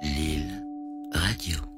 Lille Radio.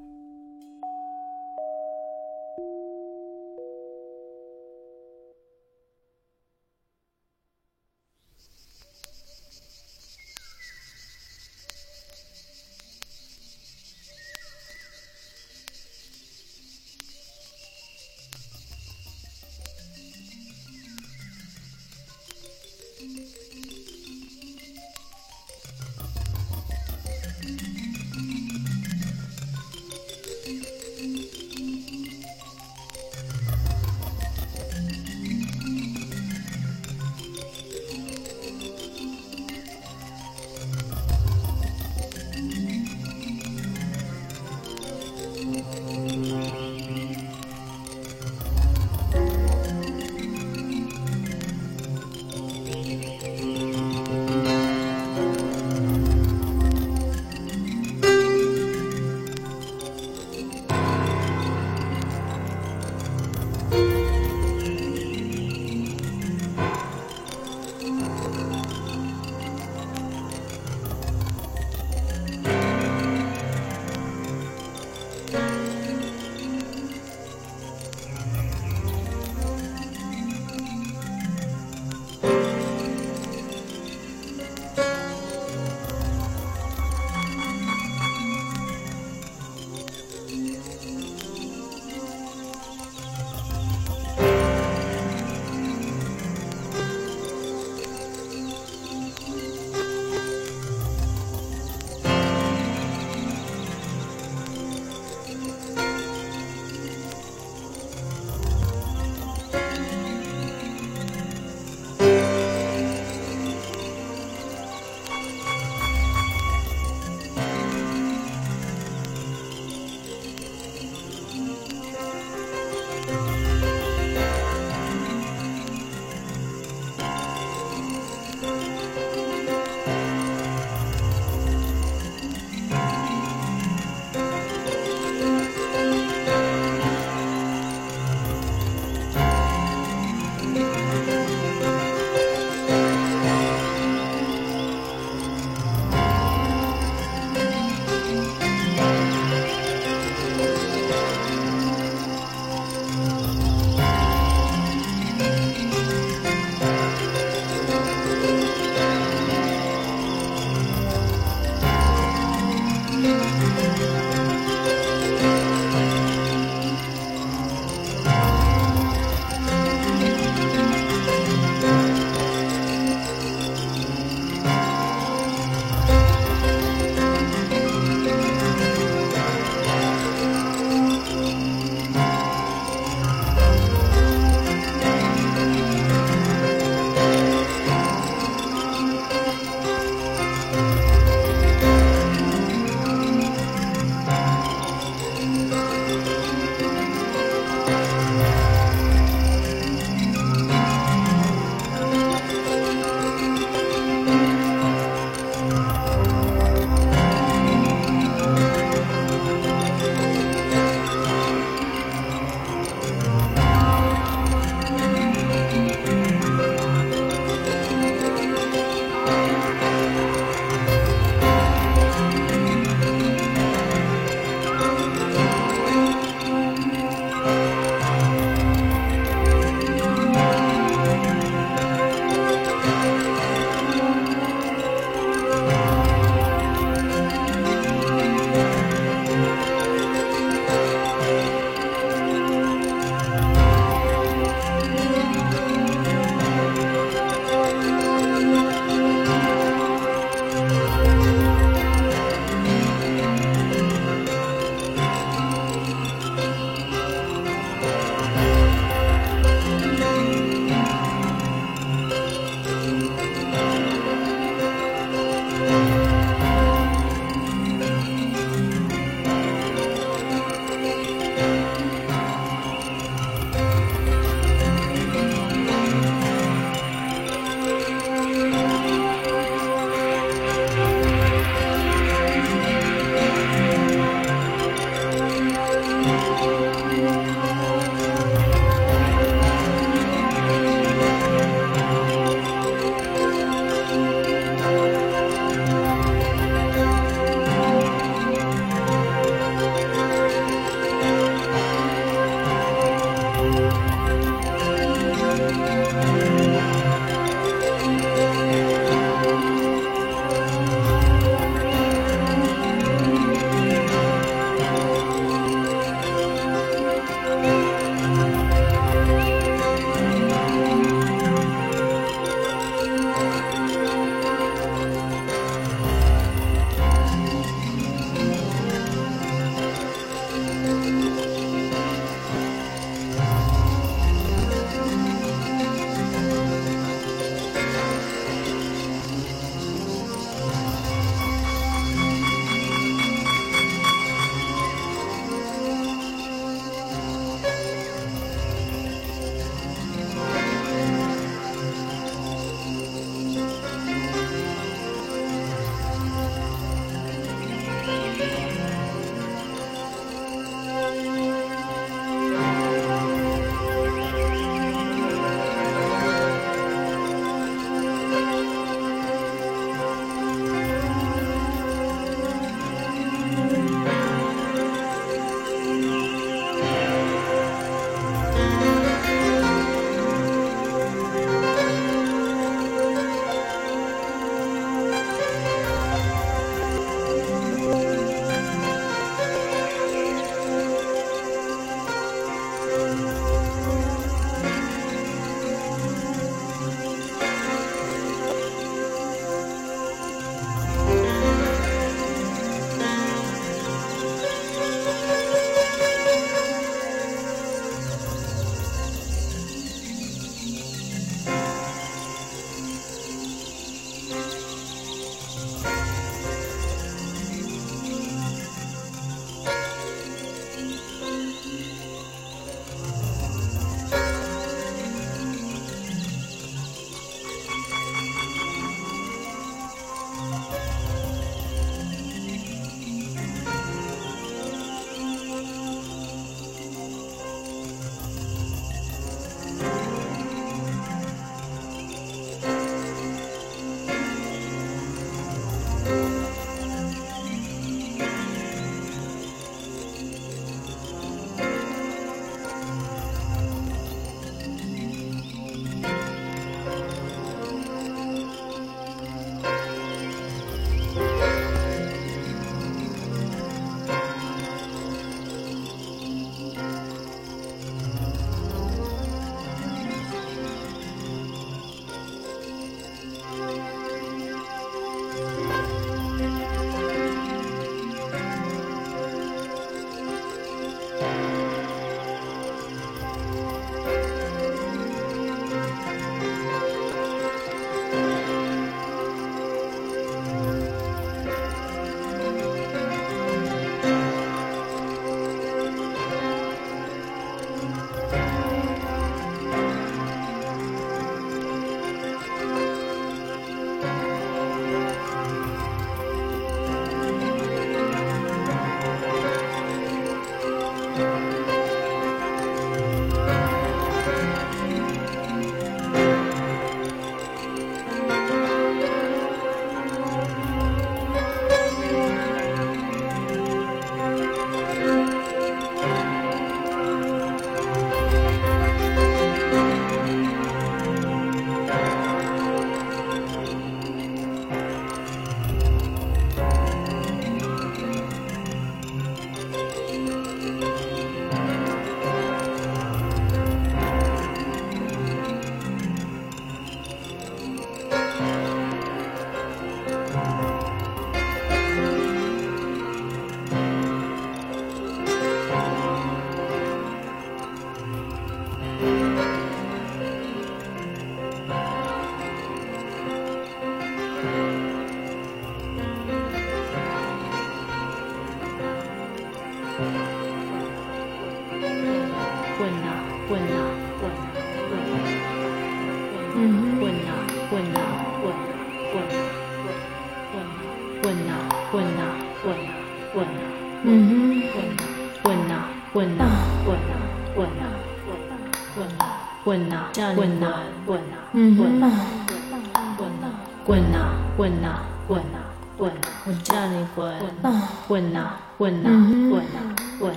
这样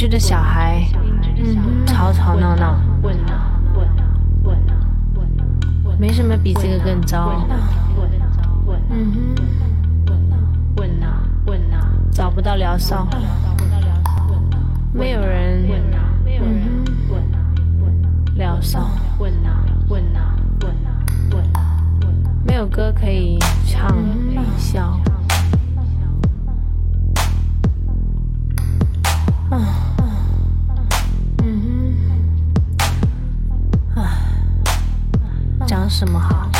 幼的小孩，嗯，吵吵闹闹，没什么比这个更糟，滚滚，找不到疗伤，没有人，嗯，疗伤，没有歌可以唱，笑。什么好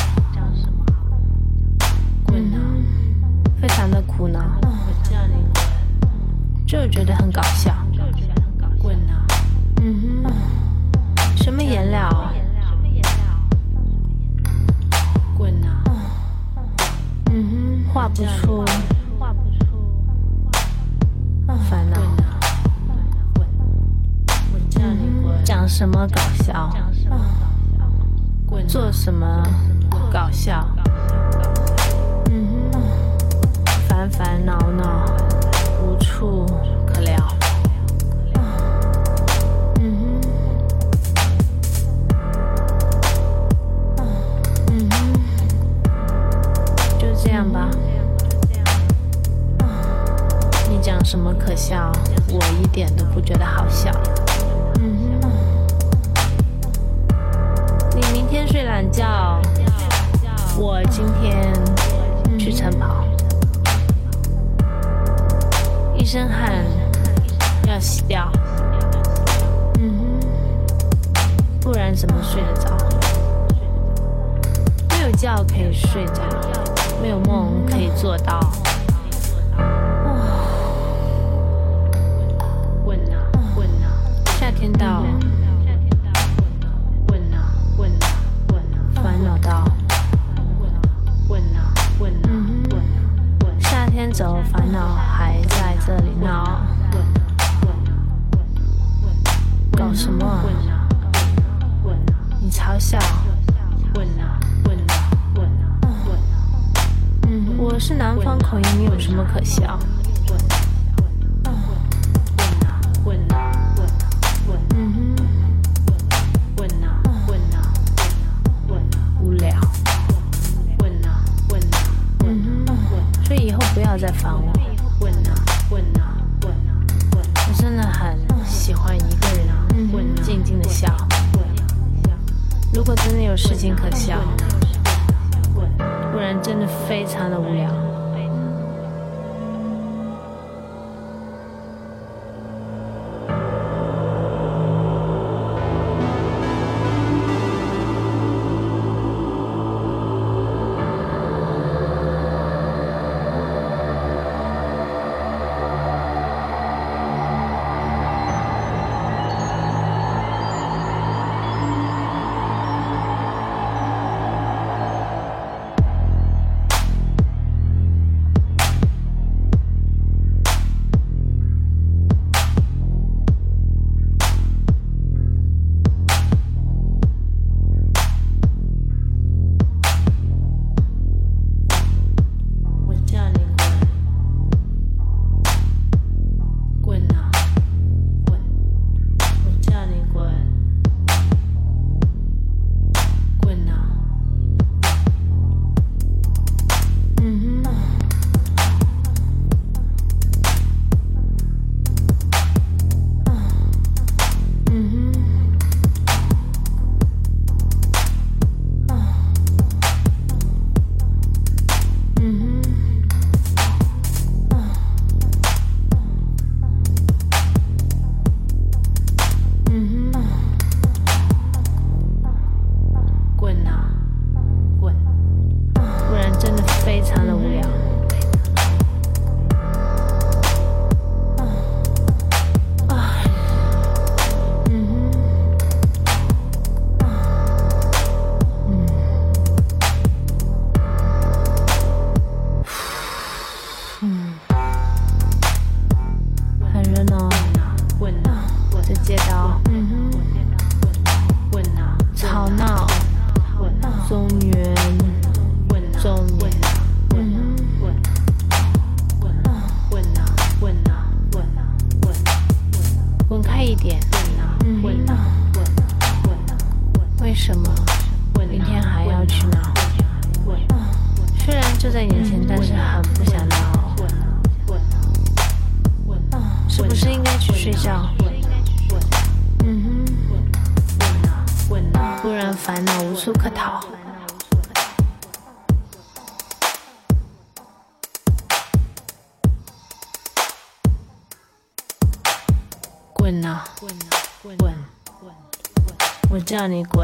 我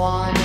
one.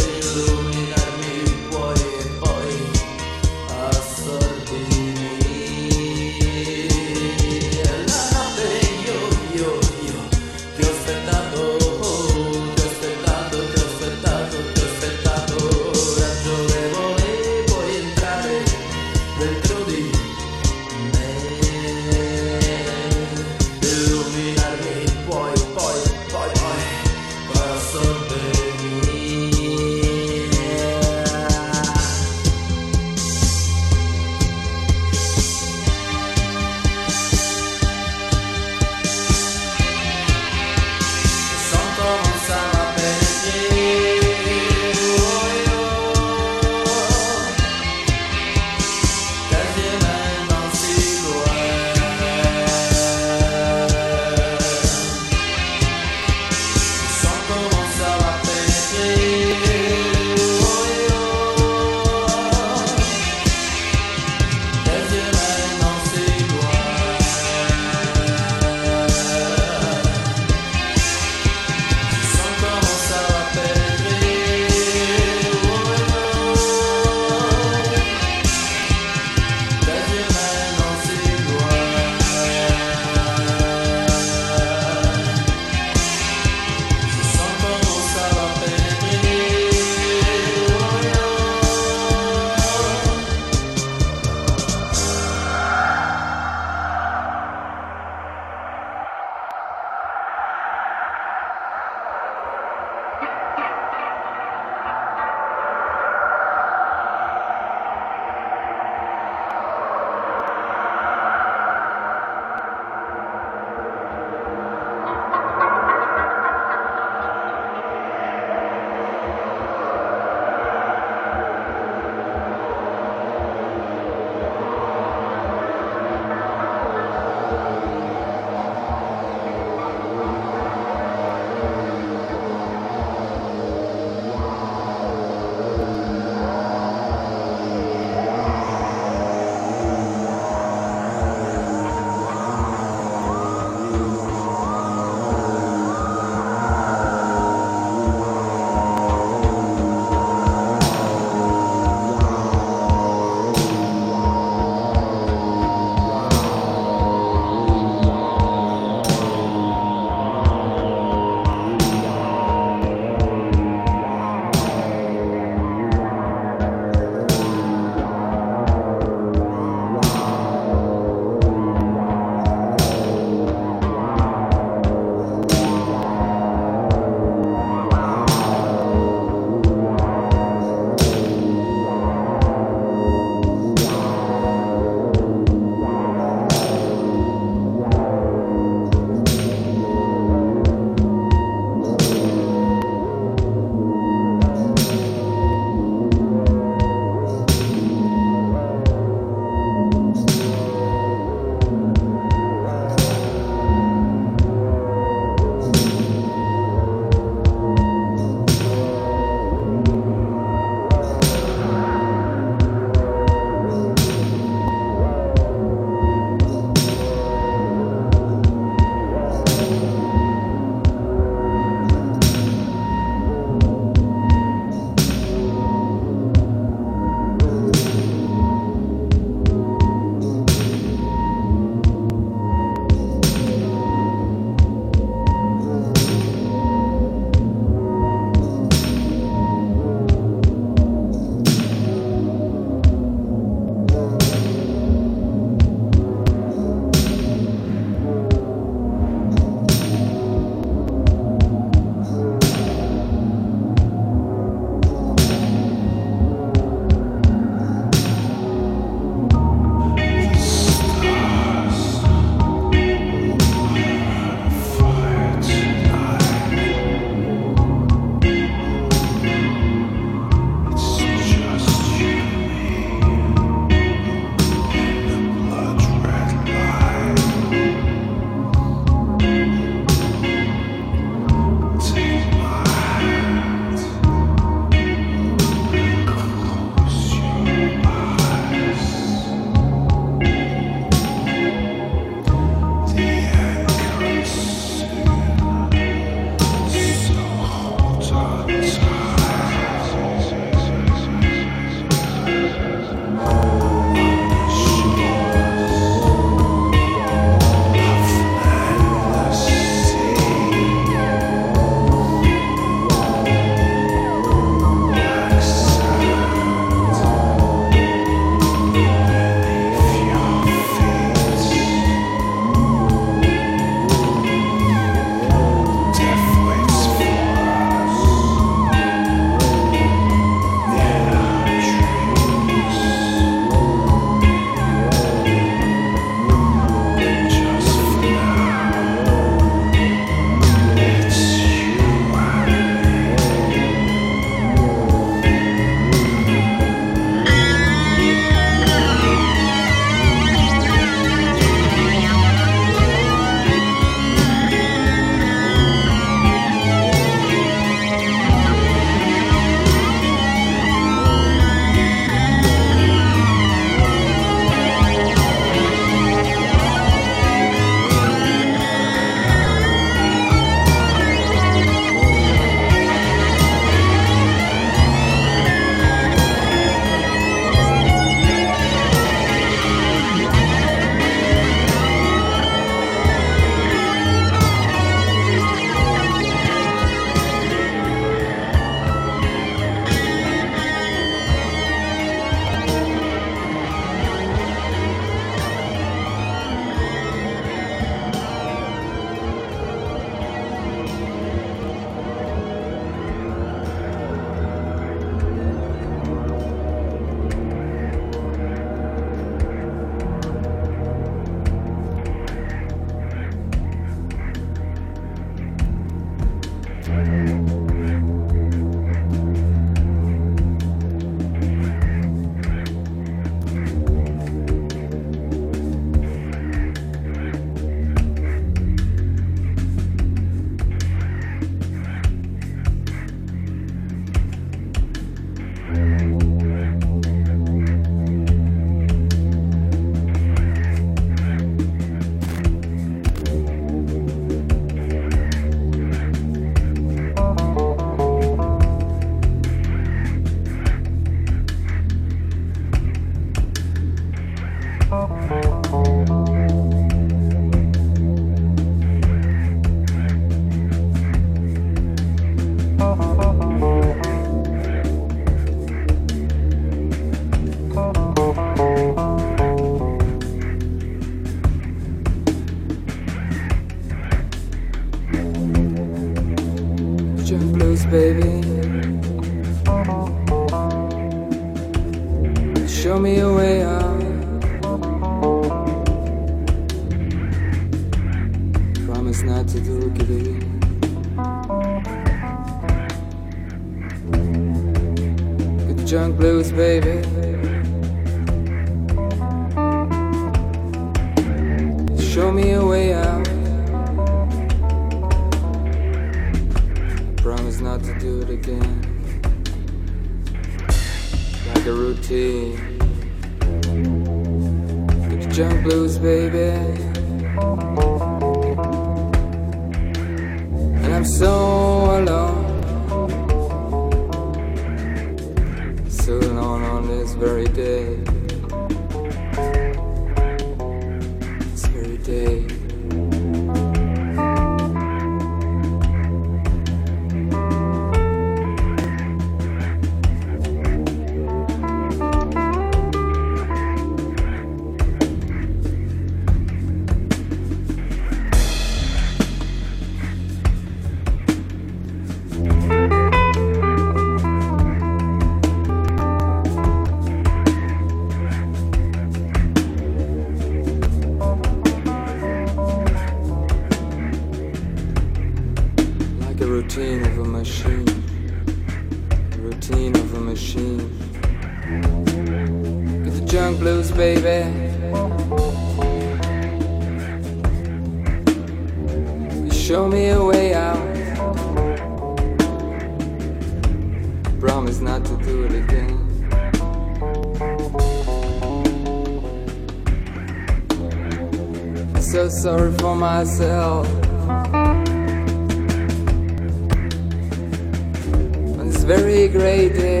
very great day.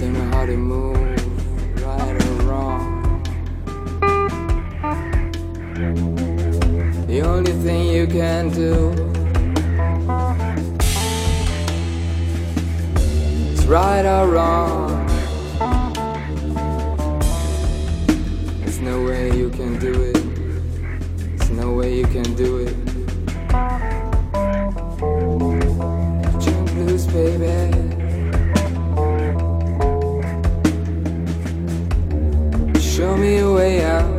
Don't know how to move, right or wrong. The only thing you can do is right or wrong. There's no way you can do it. There's no way you can do it. this, baby. Show me a way out.